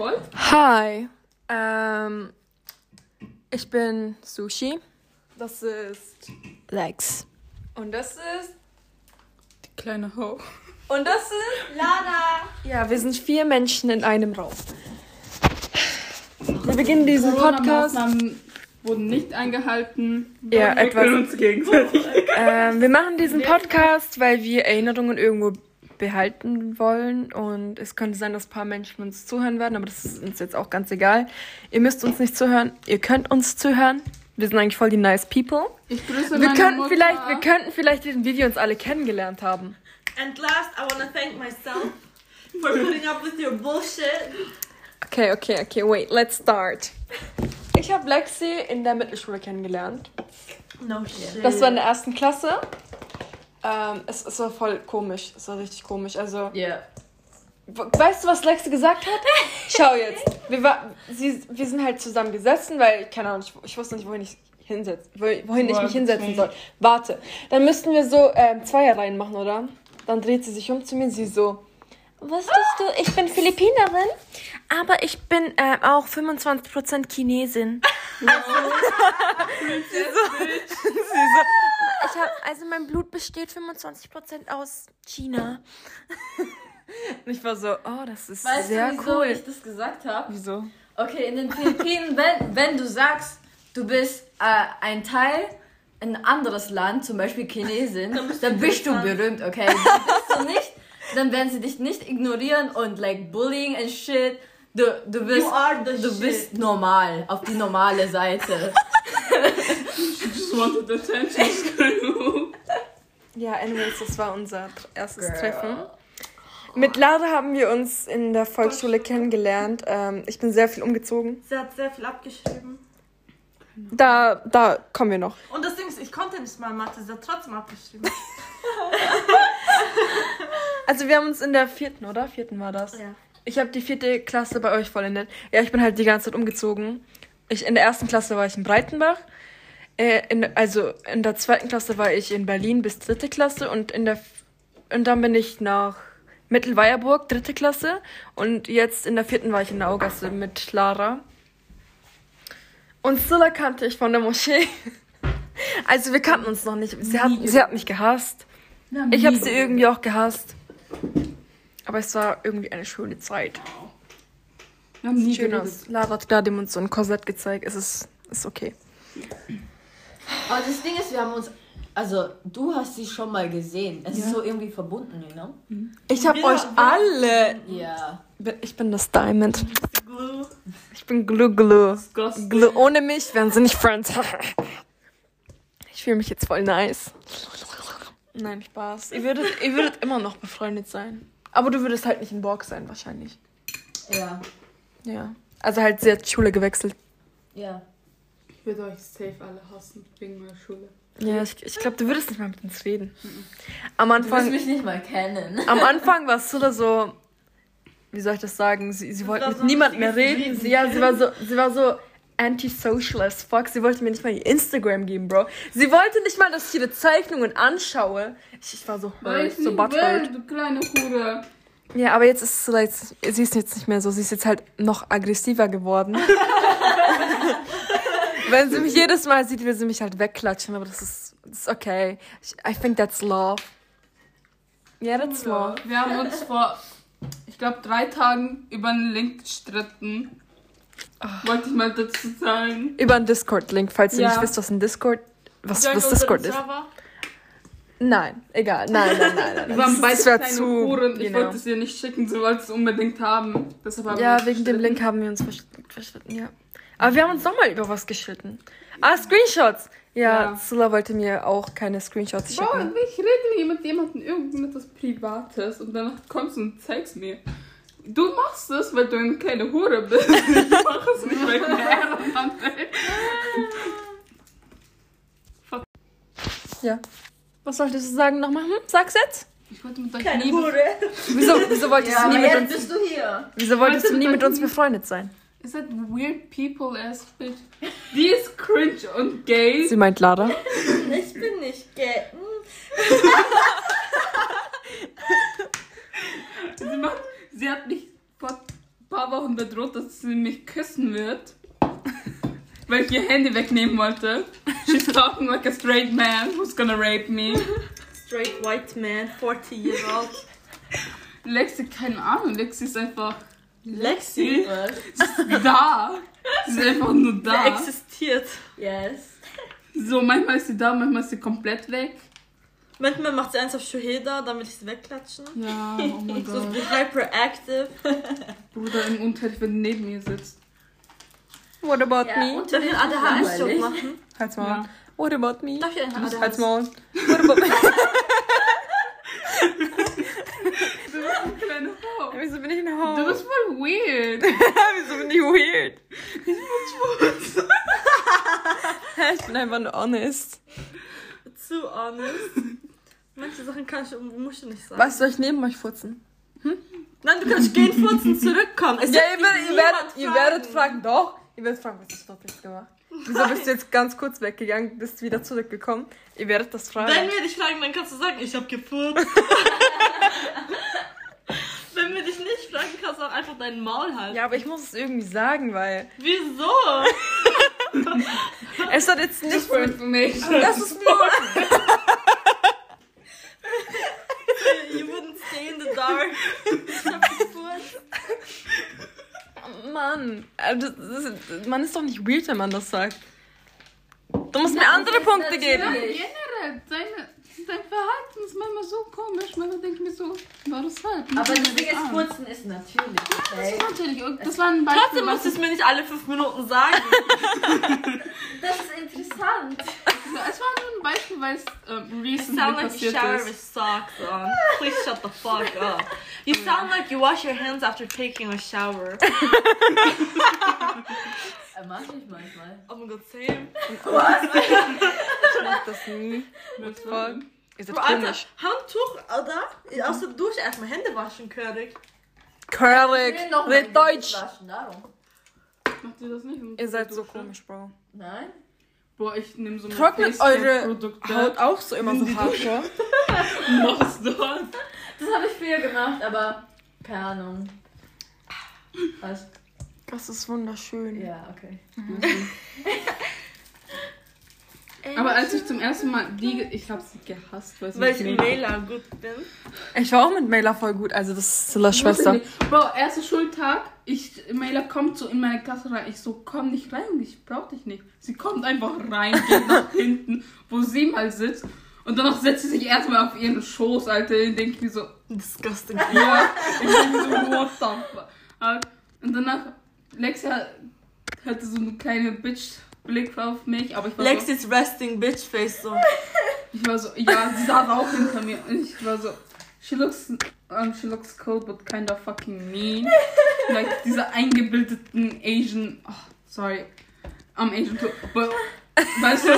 voll? Hi. Ähm, ich bin Sushi. Das ist Lex. Und das ist. Die kleine Ho. Und das ist. Lana. Ja, wir sind vier Menschen in einem Raum. Wir beginnen diesen Podcast. Wurden nicht eingehalten. Ja, Wir etwas. uns gegenseitig. Ähm, wir machen diesen Podcast, weil wir Erinnerungen irgendwo behalten wollen. Und es könnte sein, dass ein paar Menschen uns zuhören werden, aber das ist uns jetzt auch ganz egal. Ihr müsst uns nicht zuhören. Ihr könnt uns zuhören. Wir sind eigentlich voll die nice people. Ich grüße Wir meine könnten Mutter. vielleicht, wir könnten vielleicht wie wir uns alle kennengelernt haben. And last, I want to thank myself for putting up with your bullshit. Okay, okay, okay, wait, let's start. Ich habe Lexi in der Mittelschule kennengelernt. No shit. Das war in der ersten Klasse. Ähm, es, es war voll komisch. Es war richtig komisch. Also, Yeah. we- weißt du, was Lexi gesagt hat? Schau jetzt. Wir, war, sie, wir sind halt zusammen gesessen, weil, keine Ahnung, ich, ich wusste nicht, wohin ich hinsetz, wo- wohin ich mich hinsetzen soll. Warte. Dann müssten wir so ähm, Zweierreihen machen, oder? Dann dreht sie sich um zu mir, sie so. Wusstest du, ich bin Philippinerin, aber ich bin äh, auch 25% Chinesin. sie so, sie so, ich hab, also mein Blut besteht 25% aus China. Und ich war so, oh, das ist Weißt sehr du, wieso cool. ich das gesagt habe? Wieso? Okay, in den Philippinen, wenn, wenn du sagst, du bist äh, ein Teil, ein anderes Land, zum Beispiel Chinesin, dann bist du berühmt, okay? Dann bist du nicht, dann werden sie dich nicht ignorieren und like bullying and shit. Du, du bist, du shit. bist normal, auf die normale Seite. Just wanted attention. Ja, anyways, das war unser erstes Girl. Treffen. Mit Lara haben wir uns in der Volksschule kennengelernt. Ähm, ich bin sehr viel umgezogen. Sie hat sehr viel abgeschrieben. Da, da kommen wir noch. Und das Ding ist, ich konnte nicht mal Mathe, sie hat trotzdem abgeschrieben. Also wir haben uns in der vierten, oder? Vierten war das. Ja. Ich habe die vierte Klasse bei euch vollendet. Ja, ich bin halt die ganze Zeit umgezogen. Ich, in der ersten Klasse war ich in Breitenbach. Äh, in, also in der zweiten Klasse war ich in Berlin bis dritte Klasse und in der und dann bin ich nach Mittelweierburg, dritte Klasse. Und jetzt in der vierten war ich in der Augasse mit Lara. Und Silla kannte ich von der Moschee. Also wir kannten uns noch nicht. Sie hat, sie hat mich gehasst. Ich habe sie irgendwie auch gehasst. Aber es war irgendwie eine schöne Zeit. Wir haben nie Schön aus. Lara hat gerade uns so ein Korsett gezeigt. Es ist, ist okay. Aber das Ding ist, wir haben uns, also du hast sie schon mal gesehen. Es ist so irgendwie verbunden, you know? Ich habe Wir- euch wir- alle. Ja. Ich bin das Diamond. Glue. Ich bin Glue Glue. Glue. Ohne mich wären sie nicht Friends. Ich fühle mich jetzt voll nice. Nein, Spaß. Ihr würdet, ihr würdet immer noch befreundet sein. Aber du würdest halt nicht in Borg sein, wahrscheinlich. Ja. Ja. Also halt, sie hat Schule gewechselt. Ja. Ich würde euch safe alle hassen wegen meiner Schule. Ja, ich, ich glaube, du würdest nicht mal mit uns reden. Am Du wirst Anfang, mich nicht mal kennen. am Anfang war es so, so, wie soll ich das sagen? Sie, sie wollte mit so ein niemand mehr reden. Sie, ja, sie war so, sie war so antisocial as fuck. Sie wollte mir nicht mal ihr Instagram geben, Bro. Sie wollte nicht mal, dass ich ihre Zeichnungen anschaue. Ich, ich war so, Weiß so nie butthurt. du kleine Hure. Ja, aber jetzt ist es so, sie ist jetzt nicht mehr so. Sie ist jetzt halt noch aggressiver geworden. Wenn sie mich jedes Mal sieht, will sie mich halt wegklatschen, aber das ist, das ist okay. I think that's love. Yeah, that's love. Wir haben uns vor, ich glaube, drei Tagen über einen Link gestritten. Wollte ich mal dazu sagen. Über einen Discord-Link, falls ihr Ja. nicht wisst, was ein Discord, was, Join was Discord ist. Server. Nein, egal. Nein, nein, nein, nein. Wir waren beide kleine zu. Huren. Ich genau. wollte es ihr nicht schicken, sie wollte es unbedingt haben. Deshalb haben Ja, wegen dem. Link haben wir uns verstritten, ja. Aber wir haben uns nochmal über was geschritten. Ah, Screenshots. Ja, Ja. Sula wollte mir auch keine Screenshots Bro, schicken. ich rede hier mit jemandem irgendetwas Privates und danach kommst du und zeigst mir. Du machst es, weil du eine kleine Hure bist. Ich mach es nicht, weil ich eine bin. Ja. Was solltest du sagen nochmal? Hm? Sag's jetzt. Ich wollte mit euch Keine nie Hure. Wieso, wieso wolltest Ja, du nie mit uns, bist du hier. wieso wolltest du nie mit uns befreundet sein? Is that weird people ass bitch? Die ist cringe und gay. Sie meint Lara. Ich bin nicht gay. Sie, macht, sie hat mich vor ein paar Wochen bedroht, dass sie mich küssen wird. Weil ich ihr Handy wegnehmen wollte. She's talking like a straight man who's gonna rape me. Straight white man, 40 years old. Lexi, keine Ahnung, Lexi ist einfach Lexi. da. Sie ist einfach nur da. existiert. Yes. So, manchmal ist sie da, manchmal ist sie komplett weg. Manchmal macht sie eins auf Shuheda, damit ich sie wegklatschen. Ja, oh mein So Gott. hyperactive. Bruder im Unterricht, wenn neben mir sitzt. What about Ja, me? und- Darf ich einen ADHS-Joke machen? Halt's Maul. Ja. What about me? Darf ich einen Halt's ADHS? Maul. What about me? Kleine Frau. Wieso bin ich ein Du Ho? bist voll weird. Wieso bin ich weird? Hä, ich bin einfach nur honest. Zu honest. Manche Sachen kann ich, musst du nicht sagen. Was soll ich neben euch furzen? Nein, du kannst gehen, furzen, zurückkommen. Es Ja, ihr, werdet- ihr, werdet, ihr werdet fragen, doch. Ihr werdet fragen, was hast du dort jetzt gemacht? Wieso bist du jetzt ganz kurz weggegangen, bist wieder zurückgekommen? Ihr werdet das fragen. Wenn wir dich fragen, dann kannst du sagen, ich hab gefurzt. Nicht fragen, kannst du auch einfach deinen Maul halten. Ja, aber ich muss es irgendwie sagen, weil Wieso? es hat jetzt Just nicht... for information. Das ist nur... You wouldn't stay in the dark. Ich hab gefurzt. Mann, äh, das, das, ist- man ist doch nicht weird, wenn man das sagt. Du musst mir andere Punkte geben. generell, deine, dein Verhalten ist manchmal so komisch. Manchmal denke ich mir so, war das halt. Aber das Ding ist. Furzen ist natürlich, Das okay? ist natürlich, das war ein Beispiel. Trotzdem musst du was es mir nicht alle fünf Minuten sagen. Das ist interessant. es war nur ein Beispiel, weil es ähm, You recently sound like you passiert shower with ist. socks on. Please shut the fuck up. You sound like you wash your hands after taking a shower. Äh, Mach ich manchmal. Oh mein Gott, same. Ich mach das nie. Was Fuck. Ihr seid Bro, Alter, komisch. Handtuch, oder? Aus der Dusche erstmal Hände waschen, Körig. Red mein Deutsch. Waschen, darum. Macht ihr das nicht? Ihr seid so komisch, Bro. Nein? Boah, ich nehme so Trocknet eure Produkte. Haut auch so immer so hardcore. Mach's dort. Das habe ich früher gemacht, aber keine Ahnung. Was? Das ist wunderschön. Ja, okay. Aber als ich zum ersten Mal die, ich habe sie gehasst, weil Weil ich mega- Mailer gut bin. Ich war auch mit Mailer voll gut, also das ist Sillas Schwester. Bro, erster Schultag, ich, Mailer kommt so in meine Klasse rein. Ich so, komm nicht rein ich brauch dich nicht. Sie kommt einfach rein, geht nach hinten, wo sie mal sitzt. Und danach setzt sie sich erstmal auf ihren Schoß, Alter. Und denke ich mir so, Disgusting. ja. Ich denke mir so, what the fuck. Und danach, Lexia hatte so eine kleine Bitch-Blick auf mich, aber ich war so, Lexis resting bitch face so. ich war so, ja, sie saß auch hinter mir. Und ich war so, she looks, um, she looks cool, but kind of fucking mean. like, diese eingebildeten Asian, oh, sorry, am Asian, too, but, weißt du,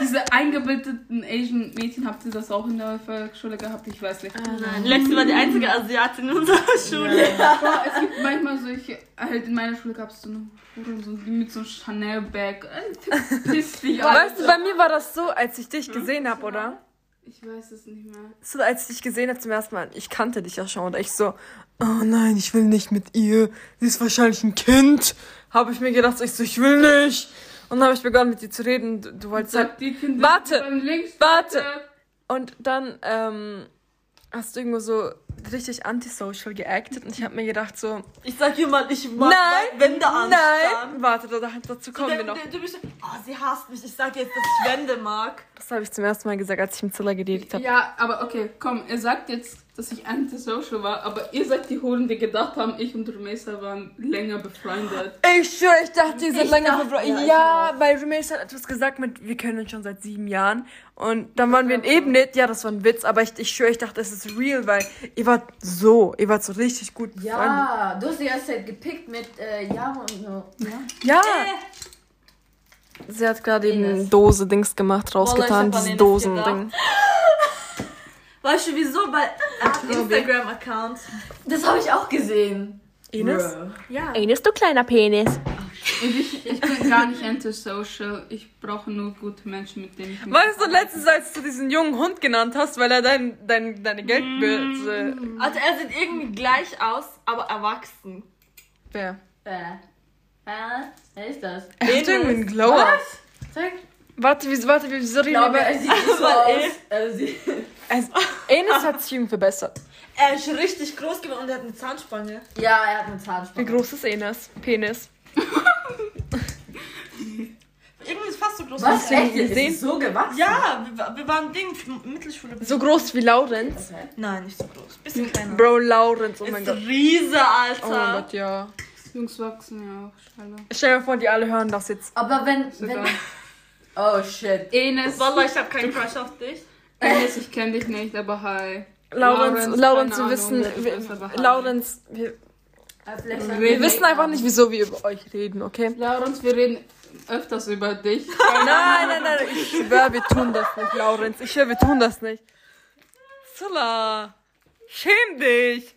diese eingebildeten Asian Mädchen, habt ihr das auch in der Volksschule gehabt? Ich weiß nicht. Nein, Lexi war die einzige Asiatin in unserer Schule. Boah, es gibt manchmal solche, halt in meiner Schule gab es so eine Hure, so, die mit so einem Chanel-Bag. Äh, Piss dich an. Weißt du, bei mir war das so, als ich dich gesehen habe, oder? Ich weiß es nicht mehr. So, als ich dich gesehen habe zum ersten Mal, ich kannte dich ja schon, und ich so, oh nein, ich will nicht mit ihr, sie ist wahrscheinlich ein Kind. Habe ich mir gedacht, ich so, ich will nicht. Und dann habe ich begonnen mit dir zu reden, du, du wolltest halt, Warte, warte. und dann, ähm, hast du irgendwo so richtig antisocial geactet und ich habe mir gedacht so, Ich sag jemand, ich mag nein, Wände anstarren. nein, warte, da, dazu kommen wir Du, noch. du, du bist, oh, sie hasst mich. Ich sag jetzt, dass ich Wände mag. Das habe ich zum ersten Mal gesagt, als ich mit Zilla geredet habe. Ja, aber okay, komm, ihr sagt jetzt, dass ich antisocial war, aber ihr seid die Hoden, die gedacht haben, ich und Rumesa waren länger befreundet. Ich schwöre, ich dachte, die sind Ich länger befreundet. ja, Ja, weil Rumesh hat etwas gesagt mit, wir kennen uns schon seit sieben Jahren. Und dann waren wir in Ebnet, ja, das war ein Witz, aber ich, ich schwöre, ich dachte, es ist real, weil ihr wart so, ihr wart so richtig gut. Ja, du hast die ganze Zeit gepickt mit äh, Jahre und so. Ja. Sie hat gerade eben. Dose-Dings gemacht, rausgetan, Wallah, dieses Dosen-Ding. Weißt du wieso? Einen glaube- Instagram-Account. Das habe ich auch gesehen. Ines? Bro. Ja. Ines, du kleiner Penis. Und ich, ich bin gar nicht antisocial. Ich brauche nur gute Menschen, mit denen ich mich Weißt du, letztens, als du diesen jungen Hund genannt hast, weil er dein, dein, deine Geldbörse... Also er sieht irgendwie gleich aus, aber erwachsen. Wer? Äh, wer ist das? Er hat irgendwie einen Glower. Zeig. Warte, wieso, warte, wieso reden wir über... er sieht nicht so Aber aus. Er sieht- Also, Enes hat sich irgendwie verbessert. Er ist richtig groß geworden und er hat eine Zahnspange. Ja, er hat eine Wie Zahnspange. groß ist Enes? Penis. Irgendwie ist fast so groß Was? wie. Echt? Ist gesehen? es so gewachsen? Ja, wir, wir waren Ding, Mittelschule. So groß wie Laurenz. Okay. Nein, nicht so groß. Bisschen kleiner. Bro, Laurenz, oh mein ist Gott. Riese, Oh mein Alter. Gott, ja. Jungs wachsen ja auch schneller. Stell dir vor, die alle hören das jetzt. Aber wenn, Ist wenn... Oh, shit. Enes, Wallah, ich hab keinen Crush auf dich. Enes, ich kenne dich nicht, aber hi. Laurenz, Laurenz, wir wissen. Laurenz, wir, wir wissen einfach nicht, wieso wir über euch reden, okay? Laurenz, wir reden öfters über dich. Nein, nein, nein, ich schwör, wir tun das nicht, Laurenz. Ich schwör, wir tun das nicht. Zilla, schäm dich.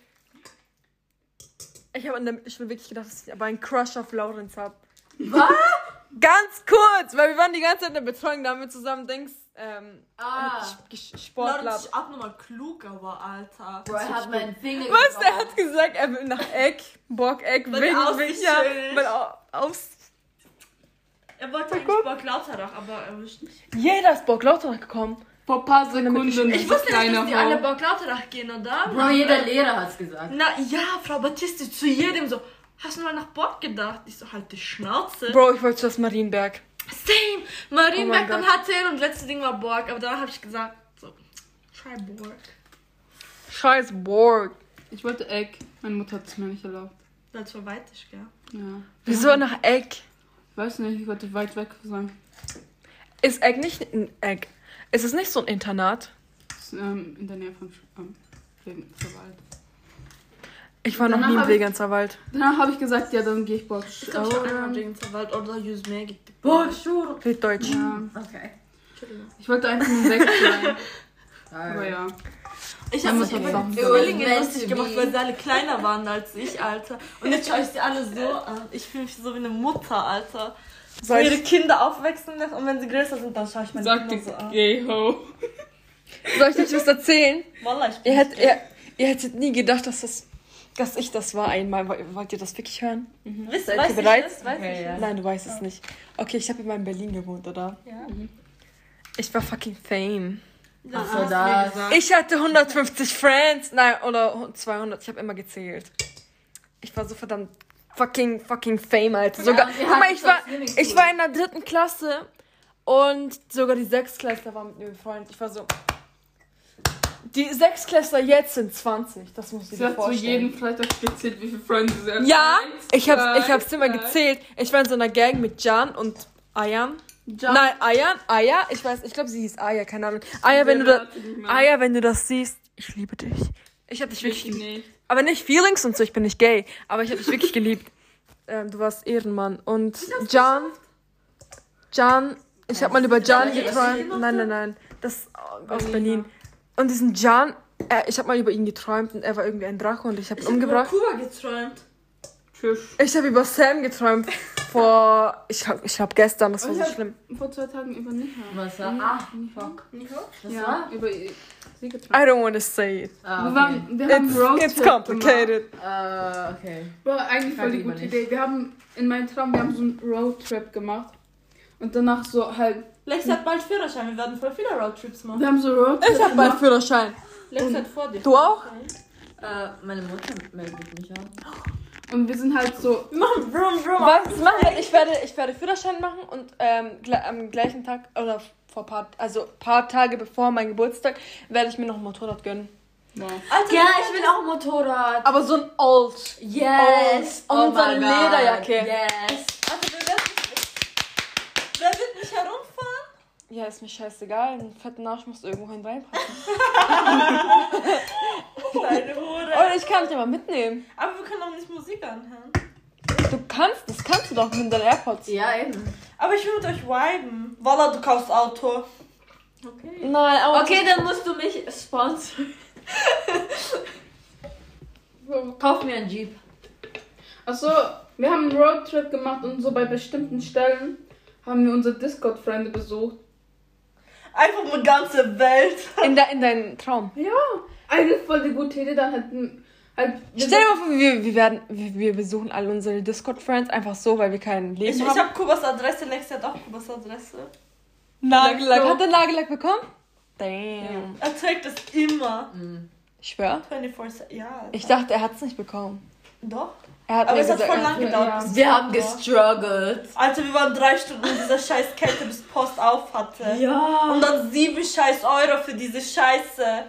Ich habe in der Mittelschule wirklich gedacht, dass ich aber einen Crush auf Laurenz habe. Was? Ganz kurz, weil wir waren die ganze Zeit in der Betreuung, da haben wir zusammen Dings, ähm, Ah. Sportlab. Laut ist abnormal klug, aber Alter. Bro, er hat meinen Finger Was? Der hat gesagt, er will nach Eck, Bock, Eck, schön ist. weil au- aus, Er wollte eigentlich Bock Lauterbach, aber er wischt nicht. jeder ist Bock Lauterach gekommen. Vor ein paar Sekunden. Ich wusste nicht, dass die alle Bock Lauterbach gehen, oder? Bro, jeder Lehrer hat's gesagt. Na ja, Frau Battisti, zu jedem so. Hast du mal nach Bock gedacht? Ich so, halt die Schnauze. Bro, ich wollte zu das Marienberg. Same. Oh Marienberg mein und HTL und letzte Ding war Borg, aber dann habe ich gesagt, so, try Borg. Scheiß Borg. Ich wollte Egg. Meine Mutter hat es mir nicht erlaubt. Weil es so weit ist, gell? Ja. Wieso nach Eck? Ich weiß nicht, ich wollte weit weg sein. Ist Eck nicht ein Eck? Ist es nicht so ein Internat? Ist, ähm, in der Nähe von ähm, Regensburg-Wald. Ich war noch nie im Regenzerwald. Danach habe ich gesagt, ja, dann gehe ich Bock. Ich glaube, ich habe einmal wegen Wald oder Use mehr gibt. Boah, Schur. Red Deutsch. Ja. Okay. Entschuldigung. Ich wollte einfach nur weg sein. Aber ja. Ich habe mich über. Zwillinge lustig gemacht, weil sie alle kleiner waren als ich, Alter. Und jetzt schaue ich sie alle so an. Ich fühle mich so wie eine Mutter, Alter. So Soll ihre Kinder aufwachsen lässt und wenn sie größer sind, dann schaue ich meine Sagte Kinder so an. Gay Ho. soll ich euch was erzählen? Wallah, ich bin Ihr, hätt, ihr, ihr hättet nie gedacht, dass das, dass ich das war einmal. Woll- Wollt ihr das wirklich hören? Wisst, Seid weiß ihr ich bereit? das? Weiß Okay, ich ja. das? Nein, du weißt es nicht. Okay, ich habe immer in Berlin gewohnt, oder? Ja. Ich war fucking Fame. Das Ach so, das. Ich hatte 150 Friends. Nein, oder 200. Ich habe immer gezählt. Ich war so verdammt fucking, fucking Fame, Alter. Sogar, wir guck mal, ich war, ich war in der dritten Klasse und sogar die Sechstklässler waren mit mir befreundet. Ich war so... Die Sechstklässler jetzt sind 20. Das muss ich Sie dir hat zu vorstellen. jedem vielleicht auch gezählt, wie viele Freunde sie hat. Ja, Eins, ich hab's, ich hab's immer gezählt. Ich war in so einer Gang mit Jan und Ayan. Jan- Nein, Ayan, Aya, ich weiß, ich glaube, sie hieß Aya, keine Ahnung. Aya, wenn du da. Aya, wenn du das siehst, ich liebe dich. Ich hab dich Ich wirklich geliebt. nicht. Aber nicht Feelings und so, ich bin nicht gay, aber ich hab dich wirklich geliebt. Ähm, du warst Ehrenmann. Und Jan, Jan, ich hab mal über Jan geträumt. Nein, nein, nein, das ist aus Berlin. Und diesen Jan, äh, ich hab mal über ihn geträumt und er war irgendwie ein Drache und ich hab ihn Ich habe über umgebracht. Kuba geträumt. Tschüss. Ich habe über Sam geträumt vor, ich hab, ich hab gestern, das war so schlimm. Vor zwei Tagen über Niha. Was war? Ah, fuck. Was Ja, war? über sie geträumt. I don't want to say it. Ah, Wir, okay. waren, wir haben It's, Roadtrip it's complicated. Äh, okay. War eigentlich voll die gute nicht. Idee. Wir haben in meinem Traum, wir haben so einen Roadtrip gemacht. Und danach so halt, Lex hat bald Führerschein, wir werden voll viele Roadtrips machen. wir haben so Roadtrip Ich hab bald gemacht. Führerschein. Lex hat vor dir. Du auch? Äh, meine Mutter meldet mich an. Und wir sind halt so, Mann, brum, brum. Was machen wir? Ich werde, ich werde Führerschein machen und ähm, gle- am gleichen Tag oder vor paar, also paar Tage bevor mein Geburtstag werde ich mir noch ein Motorrad gönnen. wow. Alter, Ja, ich will auch ein Motorrad. Aber so ein Old. Yes. Oh, und so eine. Lederjacke. Yes. Alter, wer wird Wer wird mich herumfahren? Ja, ist mir scheißegal. Einen fetten Arsch musst du irgendwo hin reinpacken. Deine Hure. Oder ich kann dich aber mitnehmen. Aber wir können doch nicht Musik anhören. Du kannst, das kannst du doch mit deinen AirPods. Ja, eben. Aber ich will mit euch viben. Walla, du kaufst Auto. Okay. Nein, aber Okay, dann musst du mich sponsern. Kauf mir einen Jeep. Achso, wir haben einen Roadtrip gemacht und so bei bestimmten Stellen haben wir unsere Discord-Freunde besucht. Einfach eine ganze Welt. in, de, in deinen Traum. Ja, eigentlich voll die gute Idee. Dann hätten, Halt, Stell dir mal vor, wir, wir, werden, wir, wir besuchen alle unsere Discord-Friends einfach so, weil wir kein Leben Ich, ich haben. habe Kubas Adresse, Lexi hat auch Kubas Adresse. Nagellack. Hat er Nagellack bekommen? Damn. Er trägt es immer. Ich schwör. 24 Ja. Ich dachte, er hat es nicht bekommen. Doch. Er hat Aber es hat voll lang gedauert. ja. Wir haben gestruggelt. Alter, wir waren drei Stunden in dieser scheiß Kette, bis Post auf hatte. Ja. Und dann sieben scheiß Euro für diese Scheiße.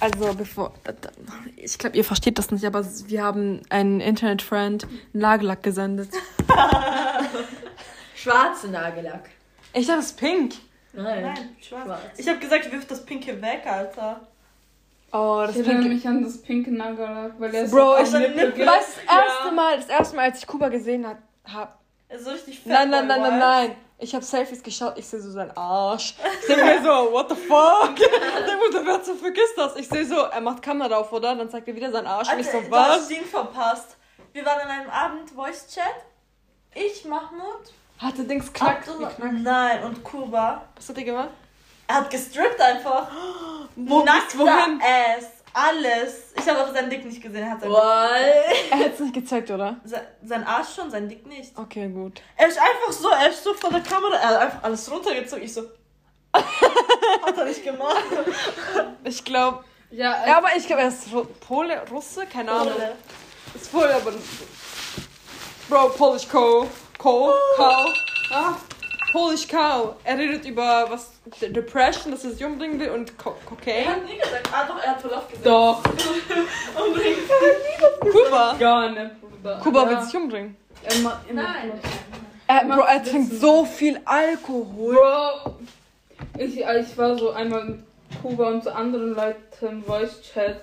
Also bevor, ich glaube, ihr versteht das nicht, aber wir haben einen Internet-Friend Nagellack gesendet. Schwarze Nagellack. Ich dachte, es ist pink. Nein. Nein, schwarz. Schwarz. Ich habe gesagt, wirf das Pinke weg, Alter. Oh, das Ich erinnere mich an das pinke Nagellack, weil er Bro, so ich- geht. Weißt du, das erste Ja. Mal, das erste Mal, als ich Kuba gesehen hat, hab, Er ist so richtig fett. nein, nein, nein, nein, nein, ich habe Selfies geschaut, ich sehe so seinen Arsch. Ich denke mir so, what the fuck? Ich denke mir, wer zur vergisst das? Ich sehe so, er macht Kamera auf, oder? Dann zeigt er wieder seinen Arsch und ich Alter, so, du hast was? den verpasst. Wir waren an einem Abend Voice-Chat. Ich, Mahmoud, Hatte Dings knackt. Abdullah, geknackt. nein, und Kuba. Was hat er gemacht? Er hat gestrippt einfach. Wo, Nackter wohin? Ass. Alles. Ich habe aber seinen Dick nicht gesehen. Er hat seinen, What? Er hat es nicht gezeigt, oder? Se- sein Arsch schon, sein Dick nicht. Okay, gut. Er ist einfach so, er ist so vor der Kamera, er hat einfach alles runtergezogen. Ich so. hat er nicht gemacht. Ich glaube, Ja, ja, aber ich glaube, er ist Ru- Pole, Russe, keine Ahnung. Pole. Ist Pole, aber. Bro, Polish Cow. Cow. Cow. ah, Polish Cow. Er redet über was. De- Depression, dass er sich umbringen will und Co Er Cocaine. hat nie gesagt, ah doch, er hat wohl gesagt. doch. Umbringen. Kuba. Gar nicht, Bruder. Kuba ja. will sich umbringen. Immer, immer Nein. Er, Bro, er trinkt so viel Alkohol. Bro, ich, ich war so einmal in Kuba und zu anderen Leuten im Voice Chat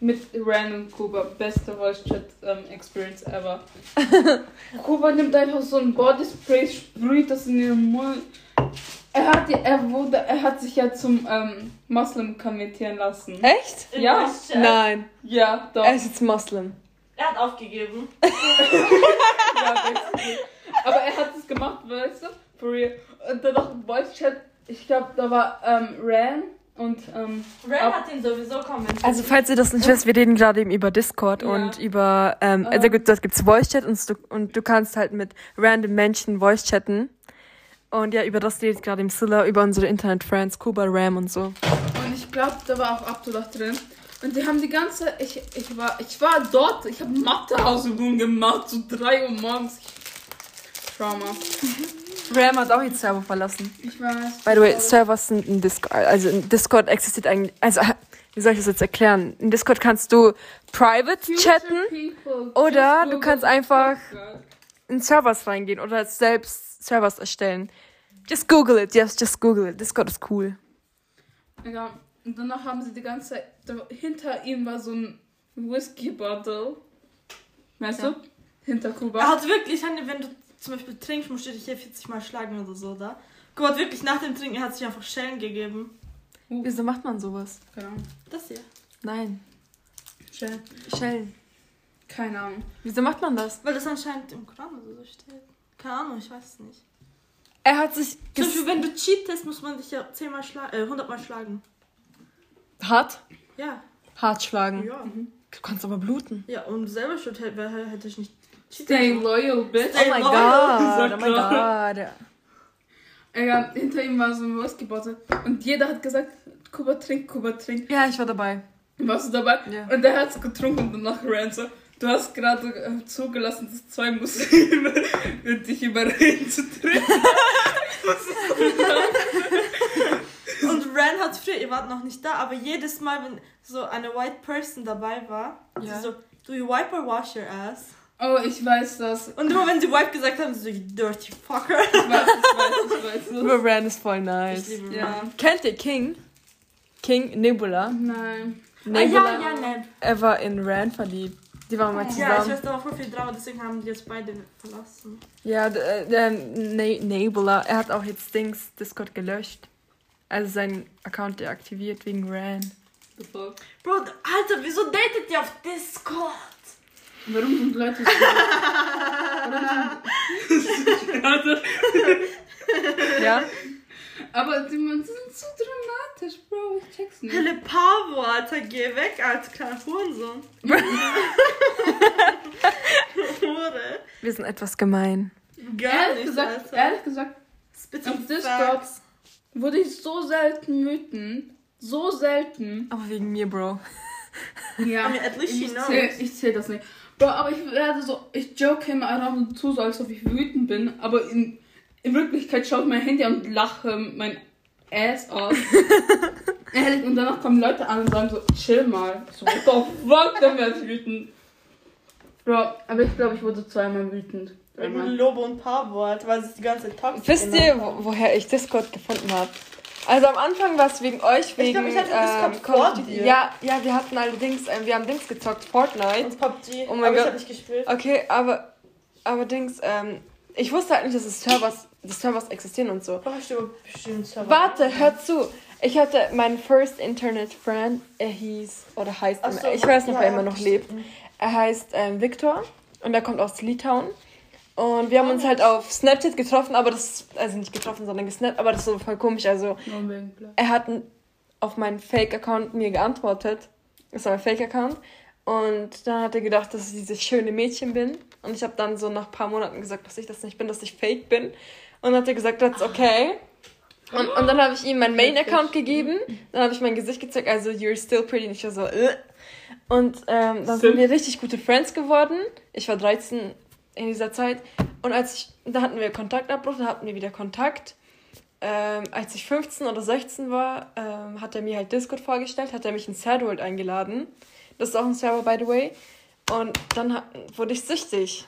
mit random Kuba. Beste Voice Chat ähm, Experience ever. Kuba nimmt einfach so ein Bodyspray, sprüht das in ihren Mund. Er hat, die- er, wurde, er hat sich ja zum ähm, Muslim kommentieren lassen. Echt? Ja. Nein. Ja, doch. Er ist jetzt Muslim. Er hat aufgegeben. Ja, basically. Aber er hat es gemacht, weißt du? For real. Und dann noch Voice Chat, ich glaube, da war ähm, Ran und ähm, Ren hat ihn sowieso kommentiert. Also, falls ihr das nicht wisst, wir reden gerade eben über Discord Ja. und über, ähm, Ähm. also gut, dort gibt's Voice-Chat und, du- und du kannst halt mit random Menschen Voice-chatten. Und ja, über das redet gerade im Silla, über unsere Internet-Friends, Kuba, Ram und so. Und ich glaube, da war auch Abdullah drin. Und die haben die ganze. Ich, ich, war, ich war dort, ich habe Mathehausaufgaben gemacht, so 3 Uhr morgens. Ich, Trauma. Ram hat auch jetzt Server verlassen. Ich weiß. By the way, Servers sind in Discord. Also in Discord existiert eigentlich. Also, wie soll ich das jetzt erklären? In Discord kannst du private chatten, People, oder just du kannst einfach- in Servers reingehen oder selbst Servers erstellen. Just Google it, yes, just Google it. Discord ist cool. Ja, und danach haben sie die ganze Zeit. Hinter ihm war so ein Whisky-Bottle. Weißt Ja. du? Hinter Kuba. Er hat wirklich, Hanni, wenn du zum Beispiel trinkst, musst du dich hier 40 Mal schlagen oder so, da. Guck mal, wirklich nach dem Trinken, hat sich einfach Schellen gegeben. Wieso macht man sowas? Keine Ahnung. Das hier. Nein. Schön. Schellen. Keine Ahnung. Wieso macht man das? Weil das anscheinend im Koran oder so steht. Keine Ahnung, ich weiß es nicht. Er hat sich Zum Beispiel, wenn du cheatest, muss man dich ja 10 Mal schla äh, 100 Mal schlagen. hart, Ja. hart schlagen. Ja. Du kannst aber bluten. Ja, und selber schuld hätte ich nicht Stay loyal, bitch. Stay Oh mein loyal. Gott, oh mein Gott. Ja, hinter ihm war so ein Whisky-Bottle. Und jeder hat gesagt, Kuba trinkt, Kuba trinkt. Ja, ich war dabei. Warst du dabei? Ja. Und er hat's getrunken und danach ran so. Du hast gerade äh, zugelassen, dass zwei Muslime dich überreden zu trinken. Und Ren hat früher, ihr wart noch nicht da, aber jedes Mal, wenn so eine white person dabei war, Ja. sie so, do you wipe or wash your ass? Oh, ich weiß das. Und immer wenn sie wipe gesagt haben, sie so, you dirty fucker. Ich weiß, ich weiß, ich weiß das. Aber Ran ist voll Ich nice. liebe Ja. Kennt ihr King? King Nebula. Nein. Ah, Nebula. ja, ja, Neb. Er war in Ran verliebt. Die waren mal Ja, ich zusammen. weiß, da war voll viel Drama, deswegen haben die jetzt beide verlassen. Ja, der, der Ne- Nebula. Er hat auch jetzt Dings Discord gelöscht. Also seinen Account deaktiviert wegen Ran. The fuck? Bro, Alter, wieso datet ihr auf Discord? Warum sind Leute so? Warum sind... Ja? Aber die Menschen sind zu dramatisch, Bro. Ich check's nicht. Helle Pavo, Alter, geh weg, als kleiner Hurensohn. Hure. Wir sind etwas gemein. Gar Ehrlich nicht, gesagt, Alter. ehrlich gesagt, auf Discord wurde ich so selten wütend. So selten. Aber wegen mir, Bro. Ja. I mean, at least she ich knows. zähl, ich zähl das nicht. Bro, aber ich werde so, ich joke immer einfach nur zu, so als ob ich wütend bin, aber in, in Wirklichkeit schaue ich mein Handy an und lache mein Ass aus. Ehrlich, und danach kommen Leute an und sagen so, chill mal. Ich So, what the fuck, dann werde ich wütend. Bro, aber ich glaube, ich wurde zweimal wütend. Wegen. Lobo und Pavo, Alter, weil sie die ganze Zeit toxisch Wisst ihr, wo, woher ich Discord gefunden habe? Also am Anfang war es wegen euch, wegen. ich hatte Discord Call of vor Duty. dir. Ja, ja, wir hatten allerdings, ähm, wir haben Dings gezockt, Fortnite. Und PUBG, Oh mein aber ich Gott. hab nicht gespielt. Okay, aber, aber Dings, ähm, ich wusste halt nicht, dass es Servers, dass Servers existieren und so. Bestimmt Server? Warte, hör zu. Ich hatte meinen First Internet Friend, er hieß, oder heißt, Ach immer, so, ich weiß nicht, ja, ob er ja, immer noch lebt. Er heißt ähm, Victor und er kommt aus Litauen. Und wir haben uns halt auf Snapchat getroffen, aber das, also nicht getroffen, sondern gesnappt, aber das ist so voll komisch. Also, er hat auf meinen Fake-Account mir geantwortet. Das war ein Fake-Account. Und dann hat er gedacht, dass ich dieses schöne Mädchen bin. Und ich habe dann so nach ein paar Monaten gesagt, dass ich das nicht bin, dass ich fake bin. Und dann hat er gesagt, that's okay. Und, und dann habe ich ihm meinen Main-Account gegeben. Dann habe ich mein Gesicht gezeigt, also you're still pretty. Und ich war so, äh. Und ähm, dann sind wir richtig gute Friends geworden. Ich war 13 in dieser Zeit. Und als ich, da hatten wir Kontaktabbruch, da hatten wir wieder Kontakt. Ähm, als ich 15 oder 16 war, ähm, hat er mir halt Discord vorgestellt, hat er mich in Sad World eingeladen. Das ist auch ein Server, by the way. Und dann ha- wurde ich süchtig,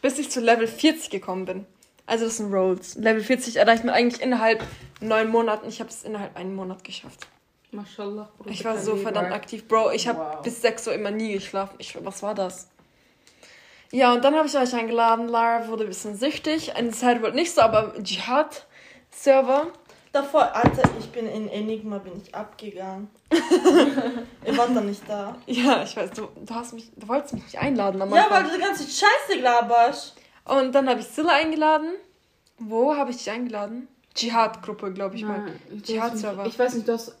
bis ich zu Level 40 gekommen bin. Also das sind Rolls. Level 40 erreicht man eigentlich innerhalb neun Monaten. Ich habe es innerhalb einen Monat geschafft. Mashallah. Bruder, Ich war so verdammt aktiv. Bro, ich habe Wow. bis 6 Uhr immer nie geschlafen. Ich, was war das? Ja, und dann habe ich euch eingeladen. Lara wurde ein bisschen süchtig. In Sad World nicht so, aber im Jihad-Server. Davor, Alter, ich bin in Enigma, bin ich abgegangen. Ihr wart dann nicht da. Ja, ich weiß, du, du, hast mich, du wolltest mich nicht einladen am Ja, weil Anfang. du die ganze Scheiße laberst. Und dann habe ich Silla eingeladen. Wo habe ich dich eingeladen? Dschihad-Gruppe, glaube ich mal. Nein, hast Dschihad-Server. Ich weiß nicht, du hast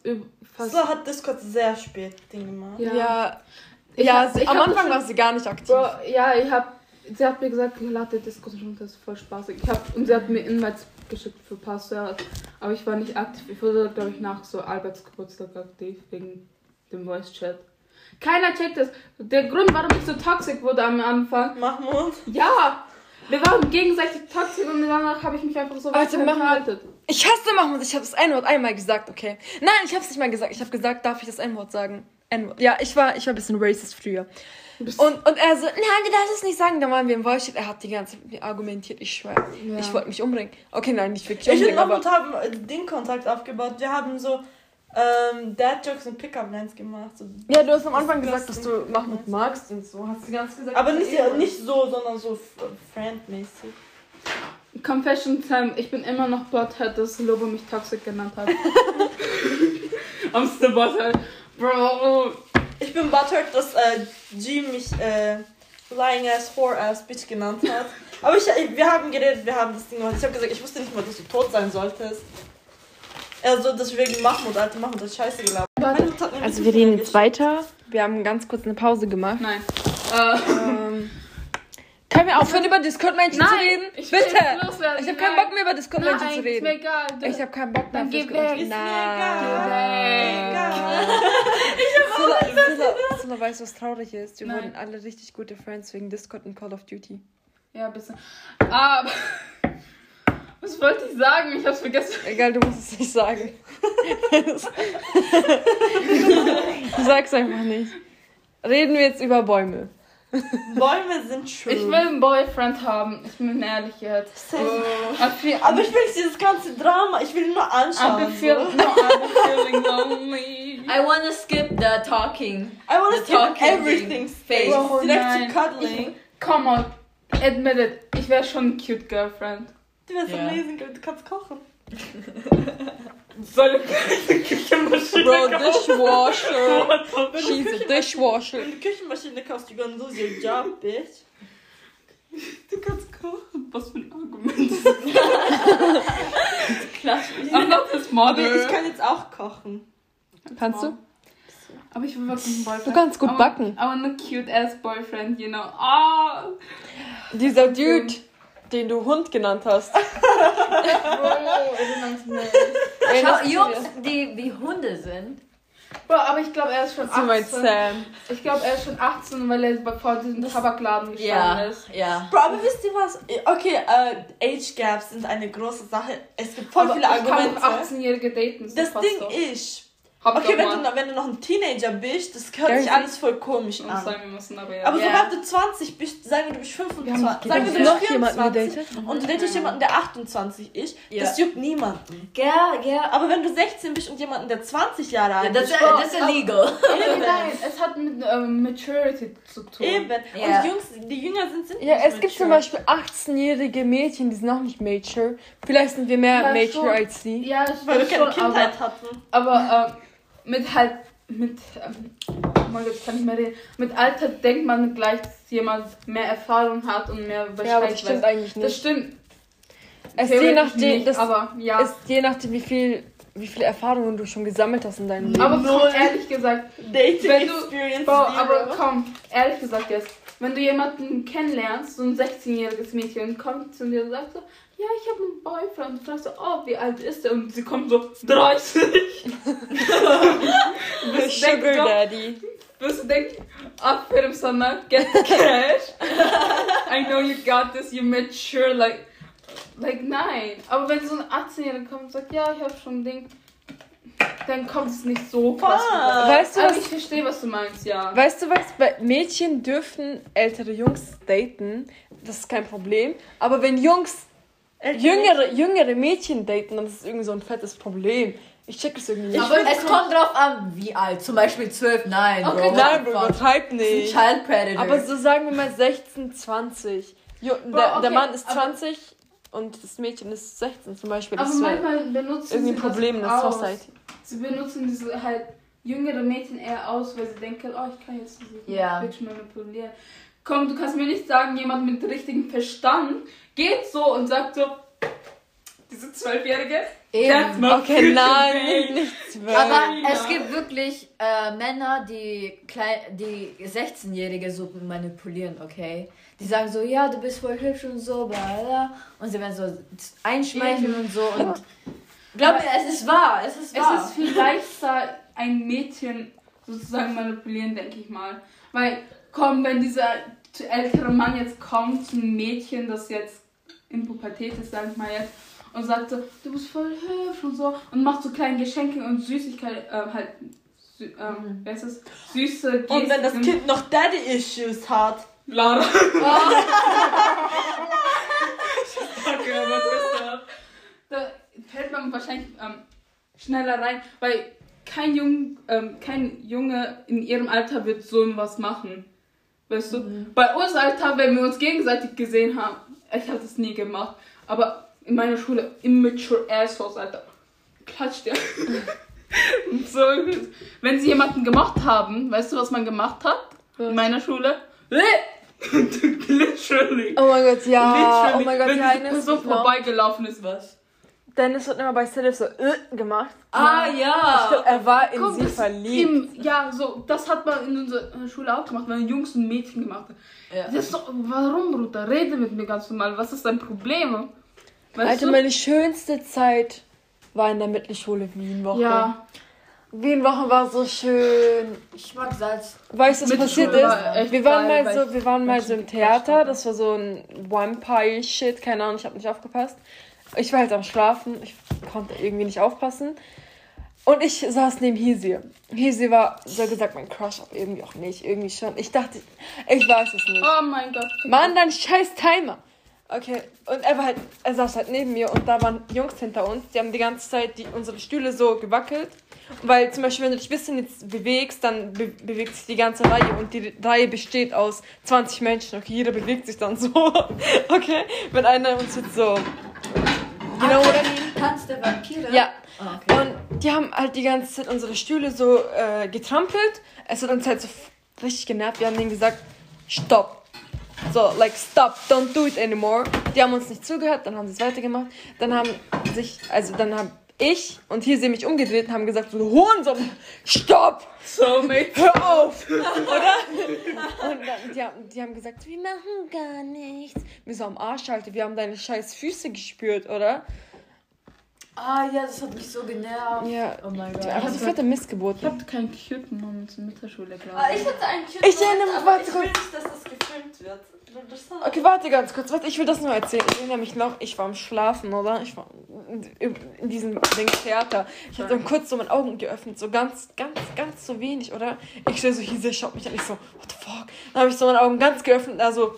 fast. So hat Discord sehr spät Ding gemacht. Ja. Ja, Ich ja hab- am Anfang schon- war sie gar nicht aktiv. Bro, ja, ich hab. Sie hat mir gesagt, lade Discord runter, das ist voll spaßig. Ich hab, und sie hat mir Invites geschickt für Passwort, aber ich war nicht aktiv. Ich wurde, glaube ich, nach so Alberts Geburtstag aktiv, wegen dem Voice Chat. Keiner checkt das. Der Grund, warum ich so toxisch wurde am Anfang. Mahmoud. Ja! Wir waren gegenseitig toxisch und danach habe ich mich einfach so mal. verhalten. Ich hasse Mahmoud, ich habe das N-Wort einmal gesagt, okay. Nein, ich habe es nicht mal gesagt. Ich habe gesagt, darf ich das N-Wort sagen? Ja, ich war, ich war ein bisschen racist früher. Und, und er so, nein, du darfst es nicht sagen. Dann waren wir im Chat. Er hat die ganze Zeit mit mir argumentiert, ich schwöre. Ja. Ich wollte mich umbringen. Okay, nein, nicht wirklich Ich und umbringen, aber... Mahmoud haben den Kontakt aufgebaut. Wir haben so ähm, Dad-Jokes und Pickup-Lines gemacht. So. Ja, du hast am Anfang Das- gesagt, dass du Mahmoud magst und so. Hast du ganz gesagt. Aber nicht, du eh nicht so, sondern so friendmäßig. Confession Time, ich bin immer noch Butthead, dass Lobo mich toxisch genannt hat. I'm still Butthead. Bro. Ich bin buttered, dass äh, G mich äh, lying ass, whore ass, bitch genannt hat. Aber ich, wir haben geredet, wir haben das Ding gemacht. Ich habe gesagt, ich wusste nicht mal, dass du tot sein solltest. Also, dass wir wegen Mahmoud, Alter, Mahmoud hat scheiße gelabert. Mir Also wir reden jetzt weiter. Wir haben ganz kurz eine Pause gemacht. Nein. Äh, können wir aufhören, über Discord-Menschen zu reden? ich Bitte! Ich habe keinen. Bock mehr über Discord-Menschen zu nein, ist reden. mir egal. Du- Ich habe keinen Bock mehr Dann geh weg. Ist mir egal. Silla, Silla, Silla, weißt du, was traurig ist? Wir wurden alle richtig gute Friends wegen Discord und Call of Duty. Ja, ein bisschen. Aber. Was wollte ich sagen? Ich hab's vergessen. Egal, du musst es nicht sagen. Sag's einfach nicht. Reden wir jetzt über Bäume. Bäume sind schön. Ich will einen Boyfriend haben. Ich bin ehrlich jetzt. I feel, Aber ich will nicht dieses ganze Drama, ich will nur anschauen. been feel, so. no, been feeling lonely. I wanna skip the talking. I wanna The skip talking everything space. Oh, Direkt zu cuddling. Come on, admit it. Ich wäre schon ein cute girlfriend. Du wärst Ja. amazing, du kannst kochen. Soll ich Küchenmaschine Bro, dishwasher. Wenn du, She's a Küchenmaschine, dishwasher. wenn du Küchenmaschine kaufst, you gonna lose your job, bitch. Du kannst kochen. Was für ein Argument. Klasse. I'm not his Aber mother. ich kann jetzt auch kochen. Kannst du? Aber ich will wirklich einen Boyfriend. Du kannst gut backen. I want a cute ass boyfriend, you know. Ah! Dieser Dude, den du Hund genannt hast. Schau, Erinnerst du Jungs, die wie Hunde sind. Bro, aber ich glaube, er ist schon Du meinst 18. Sam. Ich glaube, er ist schon 18, weil er vor diesem Tabakladen gestanden Ja, ist. ja. Bro, aber wisst ihr was? Okay, äh, Age Gaps sind eine große Sache. Es gibt voll Aber viele ich kann Argumente. auch 18-Jährige daten. Das Ding so. ist, Hab okay, wenn du, noch- wenn du noch ein Teenager bist, das hört Ja, sich ich- alles voll komisch an. sagen müssen, aber ja. Aber Ja. sobald du 20 bist, sagen wir, du bist 25, haben sagen wir, du bist noch jemanden 24 gedatet? und du datest jemanden, der 28 ist, Ja. das juckt niemanden. Ja, ja. Aber wenn du 16 bist und jemanden, der 20 Jahre ja alt das, ist, Bro, das ist illegal. Nein, nein, es hat mit ähm, Maturity zu tun. eben. Ja. Und Jungs, die jünger sind, sind Ja, nicht es gibt zum mature. Beispiel 18-jährige Mädchen, die sind noch nicht mature. Vielleicht sind wir mehr Ja, mature schon. als sie. Ja, ich Weil wir keine schon, aber, Kindheit hatten. aber ähm, mit halt, mit, ähm, oh mein Gott, ich kann nicht mehr reden. Mit Alter denkt man gleich, dass jemand mehr Erfahrung hat und mehr Bescheid Ja, aber das stimmt weiß. eigentlich Das nicht. stimmt. Es je nachdem, nicht, das aber ja. ist je nachdem, wie viel, wie viele Erfahrungen du schon gesammelt hast in deinem Leben. aber komm, ehrlich gesagt, Dating Wenn du- Experience Bro, aber komm, ehrlich gesagt jetzt, wenn du jemanden kennenlernst, so ein 16-jähriges Mädchen, kommt zu dir und sagt so, ja, ich habe einen Boyfriend, und du fragst so, oh, wie alt ist der? Und sie kommt so, 30. Wirst du denken, Sugar so, Daddy. wirst du denken, aferin sana, get cash. I know you got this, you mature, like, like, nein. Aber wenn so ein 18-Jähriger kommt und sagt, ja, ich habe schon ein Ding, dann kommt es nicht so krass rüber. Weißt du, was ich verstehe, was du meinst, ja. Weißt du was? Mädchen dürfen ältere Jungs daten. Das ist kein Problem. Aber wenn Jungs jüngere, jüngere Mädchen daten, dann ist es irgendwie so ein fettes Problem. Ich check es irgendwie nicht. Aber es kommt drauf an, wie alt. Zum Beispiel 12, nein. Okay, Bro. Nein, Bro, übertreib Das ist ein nicht. Child Predator. Aber so sagen wir mal 16, 20. Jo, der, okay, der Mann ist aber- 20 und das Mädchen ist 16 zum Beispiel. Aber Das wäre manchmal benutzen irgendwie sie ein Problem in das der aus. Society. Sie benutzen diese halt jüngere Mädchen eher aus, weil sie denken, oh, ich kann jetzt diese Ja. Bitch manipulieren. Komm, du kannst mir nicht sagen, jemand mit richtigem Verstand geht so und sagt so, diese Zwölfjährige, that's Eben. Okay, nein, nicht zwölf. Aber es gibt wirklich äh, Männer, die, klein, die 16-Jährige so manipulieren, okay? Die sagen so, ja, du bist voll hübsch und so, bla bla, bla. Und sie werden so einschmeicheln und so. Und glaub mir, es ist wahr, es ist wahr. Es ist viel leichter, ein Mädchen sozusagen manipulieren, denke ich mal. Weil, komm, wenn dieser ältere Mann jetzt kommt zu einem Mädchen, das jetzt in Pubertät ist, sag ich mal jetzt, und sagt so, du bist voll hübsch und so, und macht so kleine Geschenke und Süßigkeit, äh, halt, sü ähm, wer ist das? Süße Gesten. Und wenn das Kind noch Daddy-Issues hat, Lara. Danke, aber das, äh, da fällt man wahrscheinlich ähm, schneller rein, weil kein, Jung, ähm, kein Junge in ihrem Alter wird so was machen. Weißt du? Bei uns Alter, wenn wir uns gegenseitig gesehen haben, ich habe das nie gemacht, aber in meiner Schule, immature assholes, Alter, klatscht der. Und so, wenn sie jemanden gemacht haben, weißt du, was man gemacht hat? In meiner Schule? Literally. Oh mein Gott, ja. Literally. Oh mein Gott, wenn ja. diese Person vorbeigelaufen ist, was? Dennis hat immer bei Sedef so äh, gemacht. ah, Ich ja. glaub, er war in Guck, sie verliebt. Im, ja, so, das hat man in unserer Schule auch gemacht, weil Jungs und Mädchen gemacht haben. Ja. Das ist doch, warum, Bruder? Rede mit mir ganz normal. Was ist dein Problem? Weißt Alter, du? meine schönste Zeit war in der Mittelschule Wienwoche. Ja, Wienwoche war so schön. Ich mag Salz. Weißt du, was Mittelschule passiert war ist? Wir waren geil, mal so, wir waren mal so ich im Theater. Das war so ein Vampire-Shit. Keine Ahnung, ich habe nicht aufgepasst. Ich war halt am Schlafen. Ich konnte irgendwie nicht aufpassen. Und ich saß neben Hisi. Hisi war, so gesagt, mein Crush, aber irgendwie auch nicht. Irgendwie schon. Ich dachte, ich weiß es nicht. Oh mein Gott. Mann, dann scheiß Timer. Okay, und er war halt, er saß halt neben mir und da waren Jungs hinter uns, die haben die ganze Zeit die, unsere Stühle so gewackelt. Weil zum Beispiel, wenn du dich ein bisschen jetzt bewegst, dann be bewegt sich die ganze Reihe und die Reihe besteht aus 20 Menschen. Okay, jeder bewegt sich dann so. Okay, wenn einer uns jetzt so. You know what I mean? Tanz der Vampire? Ja. Ah, okay. Und die haben halt die ganze Zeit unsere Stühle so äh, getrampelt. Es hat uns halt so richtig genervt. Wir haben denen gesagt, stopp. so, like, stop, don't do it anymore. Die haben uns nicht zugehört, dann haben sie es weitergemacht. Dann haben sich, also dann haben ich und hier sie mich umgedreht und haben gesagt, so, Hurensohn, stopp! Soulmate. Hör auf! Oder? Und dann, die, haben, die haben gesagt, wir machen gar nichts. Wir so am Arsch, Alter, wir haben deine scheiß Füße gespürt, oder? Ah ja, das hat mich so genervt. Ja. Oh mein Gott. Einfach so fette Missgeburt. Ich hatte keinen cute Moment in Mittelschule, glaube Ah, ich. ich hatte einen cute Ich erinnere mich, aber warte ich will nicht, dass das gefilmt wird. Okay, warte ganz kurz. Warte, ich will das nur erzählen. Ich erinnere mich noch, ich war am Schlafen, oder? Ich war in diesem Ding Theater. Ich habe dann kurz so meine Augen geöffnet, so ganz, ganz, ganz so wenig, oder? Ich stehe so hier, sie schaut mich an, ich so, what the fuck? Dann habe ich so meine Augen ganz geöffnet, also.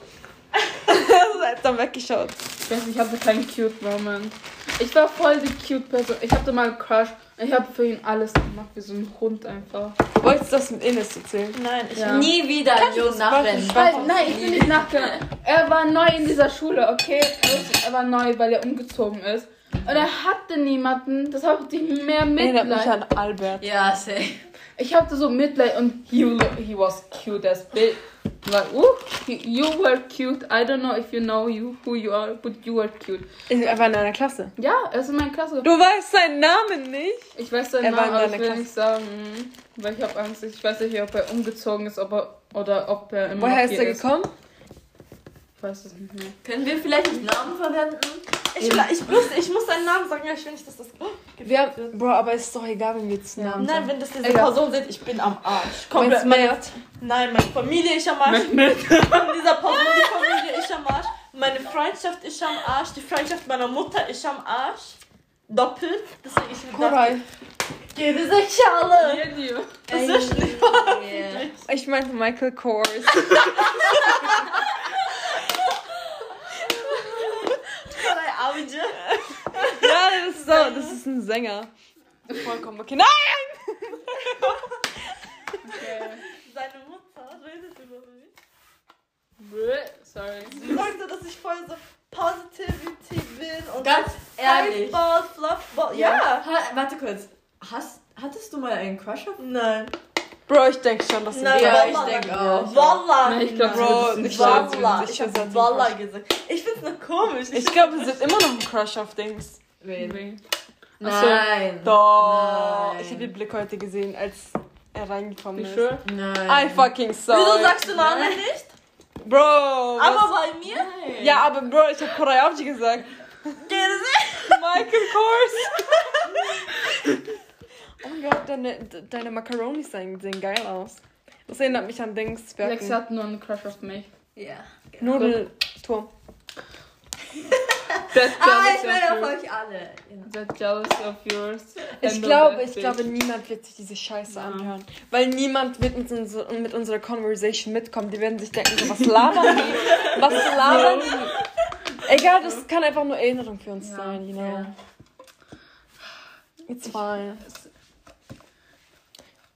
also dann weggeschaut. Ich weiß nicht, ich hatte keinen cute Moment. Ich war voll die cute Person. Ich hatte mal einen Crush. Ich habe für ihn alles gemacht, wie so ein Hund einfach. Wolltest du das mit Ines erzählen? Nein, ich Ja. Nie wieder einen Jungen nachrennen. Nein, ich bin nicht nachgegangen. Er war neu in dieser Schule, okay? Er war neu, weil er umgezogen ist. Und er hatte niemanden. Das hatte ich mehr Erinnert mich Mitleid. an Albert. Ja, safe. Ich hatte so Mitleid und he, he was cute as bitch. Like, he, you were cute. I don't know if you know you who you are, but you were cute. Er war in einer Klasse. Ja, er ist in meiner Klasse. Du weißt seinen Namen nicht? Ich weiß seinen Er Namen, aber ich will Klasse. nicht sagen, weil ich habe Angst. Ich weiß nicht, ob er umgezogen ist ob er, oder ob er immer Woher ist er gekommen? Weiß es nicht mehr. Können wir vielleicht nicht Namen verwenden? Ich, will- ich, muss, ich muss seinen Namen sagen, ja, ich will nicht, dass das Wir. Bro, aber ist doch egal, wenn wir jetzt Namen Nein, sagen. wenn das diese Egal. Person sieht, ich bin am Arsch. Komplett. Meine, Mert? nein, meine Familie ist am Arsch. Mit, mit. Von dieser Person, die Familie ist am Arsch. Meine Freundschaft ist am Arsch. Die Freundschaft meiner Mutter ist am Arsch. Doppelt. Deswegen ich Koray. Jede Schale. Video. Das ist nicht Yeah. Ich meinte Michael Kors. Koray Abici. ja, das ist, so, das ist ein Sänger. Vollkommen okay. Nein! Seine Mutter redet über mich. Bleh, Sorry. Sie sagte, dass ich voll so Positivity bin und Ganz ehrlich. Ball, Fluffball. Ja. Ha, warte kurz. Hast, hattest du mal einen Crush auf Nein. Bro, ich denke schon, dass Nein, Ja, ich denke auch. Wallah. Nein, ich glaub, Bro, ist ich ein Wallah. ich Ich hab hab Wallah gesagt. Ich find's nur komisch. Ich glaube, es sind immer noch ein Crush auf Dings. Wen? Ach so. Nein. Doch. Nein. Ich habe den Blick heute gesehen, als er reingekommen You ist. sure? Nein. I fucking saw Wieso sagst du Namen nicht? Bro. was- Aber bei mir? ja, aber Bro, ich habe Koray Avci gesagt. Michael Kors. oh mein Gott, deine, deine Macaronis sehen, sehen geil aus. Das erinnert mich an Dings. wir Lex hatten hat nur einen Crush auf mich. Ja. Nudelturm. That's Ah, ich will of auf euch alle. That's jealous of yours. Ich glaube, ich that glaube, niemand wird sich diese Scheiße Ja. anhören. Weil niemand wird mit, unser, mit unserer Conversation mitkommen. Die werden sich denken, so, was labern die? Was labern die? Egal, das kann einfach nur Erinnerung für uns Ja. sein, you know. Ja. It's fine.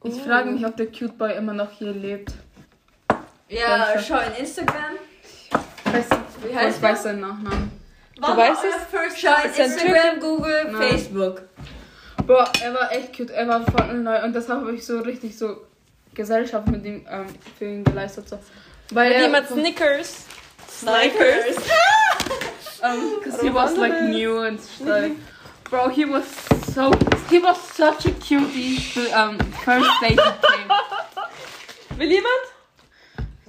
Ich frage mich, ob der Cute Boy immer noch hier lebt. Ja, schau in Instagram. Ich weiß, Wie ich heißt weiß der? seinen Nachnamen. Wann weißt war es? First Schau in Ist er ein Instagram, Google, Nein. Facebook. Boah, er war echt cute. Er war voll neu und deshalb habe ich so richtig so Gesellschaft mit ihm ähm, für ihn geleistet. So. Weil er, jemand Snickers. Snipers. um, cause he was like new and stuff. Bro, he was so he was such a cutie. The um, first date he came. Will jemand?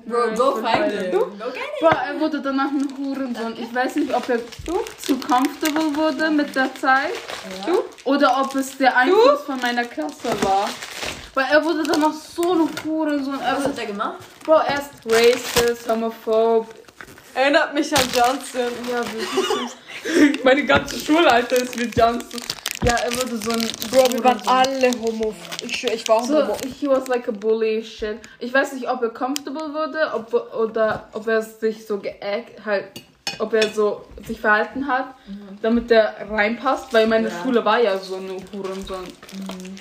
Bro, go find get Bro, er wurde danach ein Hurensohn. Ich weiß nicht, ob er zu comfortable wurde mit der Zeit Du? oder ob es der Einfluss von meiner Klasse war. Weil er wurde danach so ein Hurensohn. Was hat er gemacht? Bro, er ist racist, homophob. Erinnert mich an Johnson. Ja, wirklich. Meine ganze Schule, Alter, ist wie Johnson. Ja, er wurde so ein. Bro, wir waren alle homo. Ich schwör, ich war auch So, homo. he was like a bully shit. Ich weiß nicht, ob er comfortable wurde, ob, oder ob er sich so geägt, halt, ob er so sich verhalten hat, damit er reinpasst, weil meine Ja. Schule war ja so eine Hurensohn.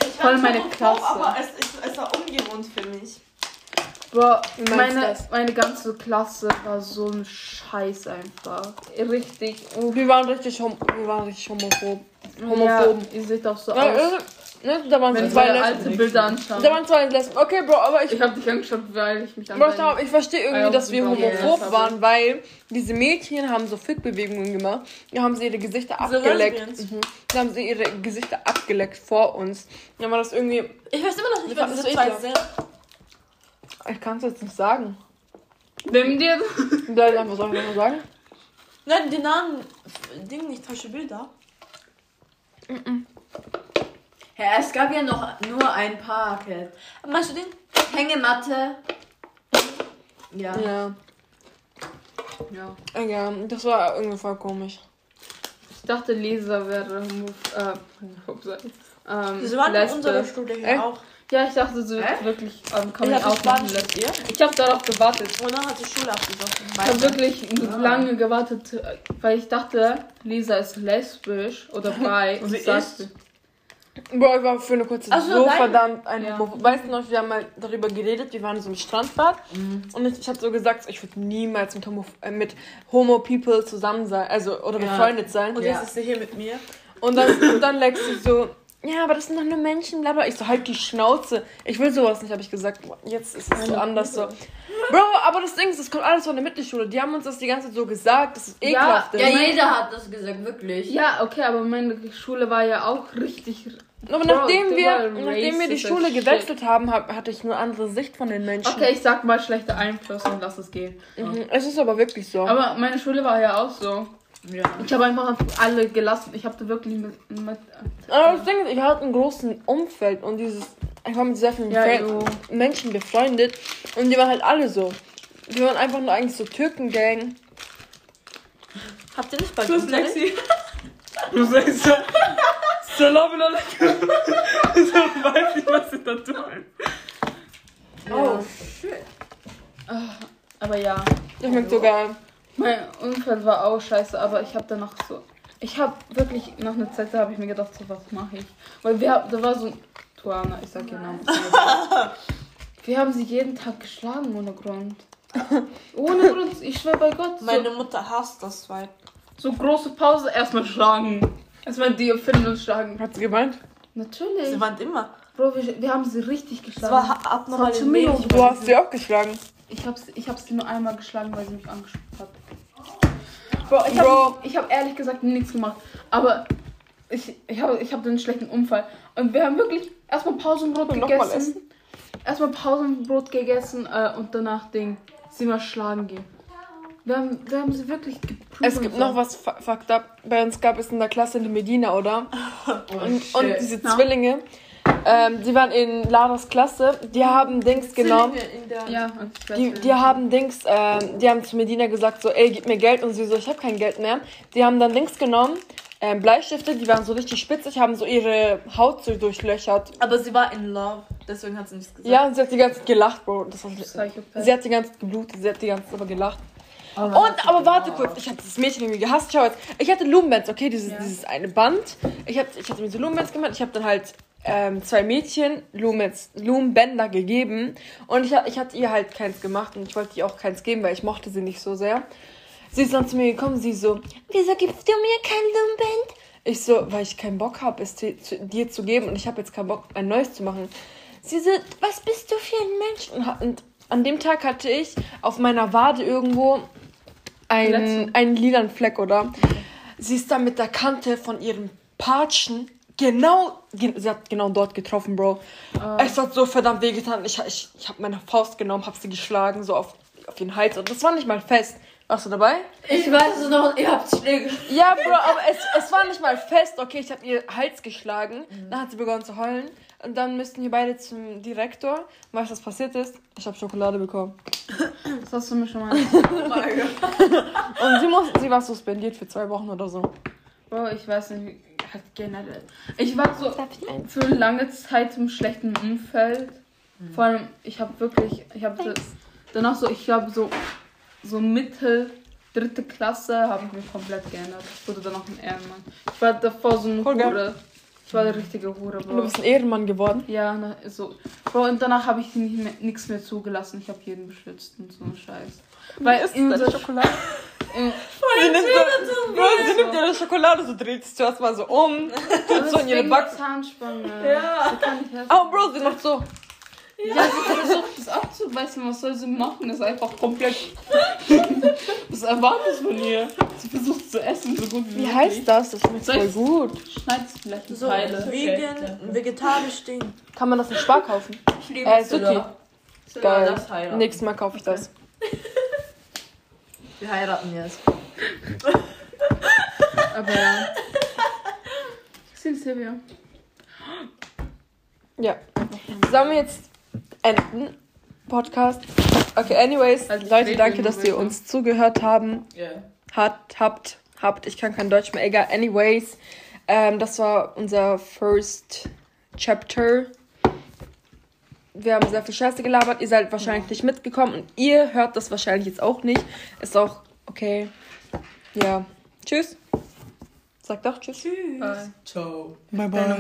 Ich Voll meine Klasse. Hoch, aber es, ist, es war ungewohnt für mich. Meinst meine, das? meine ganze Klasse war so ein Scheiß einfach. Richtig. Wir waren richtig, hom wir waren richtig homophob. ja, Homophoben. ihr seht auch so Ja, aus. äh, Ne? Da waren so Wenn zwei alte Bilder anschauen. Da waren zwei Lesben. Okay, Bro, aber ich Ich hab dich angeschaut, weil ich mich an Bro, deinen- schau, ich verstehe irgendwie, Ja, dass wir ja, homophob ja. waren, weil diese Mädchen haben so Fickbewegungen gemacht. Da haben sie ihre Gesichter abgeleckt. Lesbians. Mhm. Da haben sie ihre Gesichter abgeleckt vor uns. Dann war das irgendwie. Ich weiß immer noch nicht, fanden diese es zwei sind. Ich kann es jetzt nicht sagen. Nimm dir. Ich einfach ich einfach sagen? Nein, die Namen, Ding nicht, falsche Bilder. Ja, es gab ja noch nur ein paar. Okay. Meinst du den? Hängematte. Ja. Ja. Ja. Ja, das war irgendwie voll komisch. Ich dachte, Leser wäre. Äh. Ähm, Sie waren unserer Schule hier Echt? auch. Ja, ich dachte, sie wird wirklich ähm, Ich Coming hab Out machen lassen. Ich habe darauf gewartet. Und dann hat die Schule abgeschlossen. Ich habe wirklich lange gewartet, weil ich dachte, Lisa ist lesbisch oder bi. Sie Ich sagte- ist? Bro, ich war für eine kurze Ach so, so verdammt ein Ja. Homophob. Weißt du noch, wir haben mal darüber geredet, wir waren so im Strandbad und ich, ich habe so gesagt, ich würde niemals mit Homo, äh, mit Homo People zusammen sein, also oder Ja. befreundet sein. Und Ja. jetzt ist sie hier mit mir. Und dann, und dann Lexi so, ja, aber das sind doch nur Menschen, bla bla. Ich so, halt die Schnauze. Ich will sowas nicht, habe ich gesagt. Jetzt ist es so anders so. Bro, aber das Ding ist, das kommt alles von der Mittelschule. Die haben uns das die ganze Zeit so gesagt, das ist ekelhaft Ja. Ja, jeder hat das gesagt, wirklich. Ja, okay, aber meine Schule war ja auch richtig. Aber Bro, nachdem wir, nachdem wir die Schule as shit. gewechselt haben, hab, hatte ich eine andere Sicht von den Menschen. Okay, ich sag mal schlechter Einfluss und lass es gehen. Mhm, es ist aber wirklich so. Aber meine Schule war ja auch so. Ja. Ich habe einfach alle gelassen. Ich habe da wirklich mit. mit Aber das Ding ist, ich hatte einen großen Umfeld und dieses, ich war mit sehr vielen Ja, jo. Menschen befreundet und die waren halt alle so. Die waren einfach nur eigentlich so Türkengang. Habt ihr nicht bald Unterricht? Du sagst so. Salam alaikum. So weiß ich, was sie da tun. Oh, shit. Aber ja. Ich mag sogar. Mein Umfeld war auch scheiße, aber ich habe danach so. Ich habe wirklich nach einer Zeit, da habe ich mir gedacht, so was mache ich. Weil wir haben, da war so ein. Tuana, ich sag ihren Namen. Wir haben sie jeden Tag geschlagen ohne Grund. Ohne Grund, ich schwör bei Gott. So, Meine Mutter hasst das Weib. so große Pause, erstmal schlagen. Erstmal die finden und schlagen. Hat sie gemeint? Natürlich. Sie weint immer. Bro, wir, wir haben sie richtig geschlagen. war abnormal Das war im zu mir. Leben. Du hast sie auch geschlagen. Ich hab's, ich hab's nur einmal geschlagen, weil sie mich angeschaut hat. Bro, ich Bro. hab, ich hab ehrlich gesagt nichts gemacht. Aber ich, ich habe ich hab einen schlechten Unfall. Und wir haben wirklich erstmal Pausenbrot gegessen. Erstmal Pausenbrot gegessen äh, und danach Ding, sie mal schlagen gehen. Wir haben, wir haben sie wirklich geprüft. Es gibt noch was fu- fucked up. Bei uns gab es in der Klasse eine Medina, oder? und, und diese Ja. Zwillinge, ähm, die waren in Laras Klasse. Die haben Dings genommen. Ja, Die, die haben Dings, ähm, die haben zu Medina gesagt, so, ey, gib mir Geld. Und sie so, ich habe kein Geld mehr. Die haben dann Dings genommen, ähm, Bleistifte, die waren so richtig spitzig, haben so ihre Haut so durchlöchert. Aber sie war in love, deswegen hat sie nichts gesagt. Ja, und sie hat die ganze Zeit gelacht, Bro. Das war, sie hat die ganze Zeit geblutet, sie hat die ganze Zeit aber gelacht. Oh, Und, aber warte kurz, ich habe das Mädchen irgendwie gehasst. Schau jetzt, ich hatte Lumenbands, okay, dieses, Ja. dieses eine Band. Ich, hab, ich hatte mir so Lumenbands gemacht. Ich habe dann halt ähm, zwei Mädchen Lumenbänder gegeben. Und ich, ich hatte ihr halt keins gemacht und ich wollte ihr auch keins geben, weil ich mochte sie nicht so sehr. Sie ist dann zu mir gekommen, sie so, wieso gibst du mir kein Lumenband? Ich so, weil ich keinen Bock habe, es zu, zu, dir zu geben und ich habe jetzt keinen Bock, ein neues zu machen. Sie so, was bist du für ein Mensch? Und, an dem Tag hatte ich auf meiner Wade irgendwo einen, einen lilanen Fleck, oder? Sie ist dann mit der Kante von ihrem Patschen genau, ge- sie hat genau dort getroffen, Bro. Es hat so verdammt wehgetan. Ich, ich, ich habe meine Faust genommen, habe sie geschlagen, so auf, auf den Hals. Und das war nicht mal fest. Warst du dabei? Ich weiß es noch, ihr habt Schläge. Ja, Bro, aber es, es war nicht mal fest. Okay, ich habe ihr Hals geschlagen. Dann hat sie begonnen zu heulen. Und dann müssten wir beide zum Direktor. Weißt du, was passiert ist? Ich habe Schokolade bekommen. Das hast du mir schon mal. Oh mein Gott. Und sie, muss, sie war suspendiert für zwei Wochen oder so. Bro, ich weiß nicht, halt generell. Ich war so für lange Zeit im schlechten Umfeld. Vor allem, ich habe wirklich, ich habe danach so, ich glaube so, so Mitte, dritte Klasse habe ich mich komplett geändert. Ich wurde danach ein Ehrenmann. Ich war davor so geil. Hure. Ich war eine richtige Hure, Und du Bro. bist ein Ehrenmann geworden. Ja, na, so. Bro, und danach habe ich nicht mehr, nichts mehr zugelassen. Ich habe jeden beschützt und so einen Scheiß. Weil Ist in unserer Schokolade? In, sie nimmt, so, Bro, sie nimmt ihre Schokolade, so dreht sie zuerst mal so um, tut so in ihre Backen. Zahnspange. Ja. Oh, Bro, sie macht so. Ja, sie versucht es abzubeißen. Was soll sie machen? Das ist einfach komplett. Was erwartest du von ihr? Sie versucht es zu essen, so gut wie Wie möglich. heißt das? Das schmeckt voll gut. Schneid's vielleicht in So, Teile. vegan, vegetarisch Ding. Kann man das in Spar kaufen? Ich liebe Äh, Zilla. Suki. Zilla, Geil. das heiraten. Nächstes Mal kaufe ich das. Wir heiraten jetzt. Aber ja. Sil Silvia. Ja. Sollen wir jetzt enden? Podcast. Okay, anyways, Also, Leute, danke, dass ihr uns zugehört haben. Ja. Hat, habt, habt, ich kann kein Deutsch mehr, egal. Anyways, ähm, das war unser first Chapter. Wir haben sehr viel Scheiße gelabert. Ihr seid wahrscheinlich nicht mitgekommen und ihr hört das wahrscheinlich jetzt auch nicht. Ist auch okay. Ja. Tschüss. Sag doch Tschüss. Bye. Ciao. Bye Deine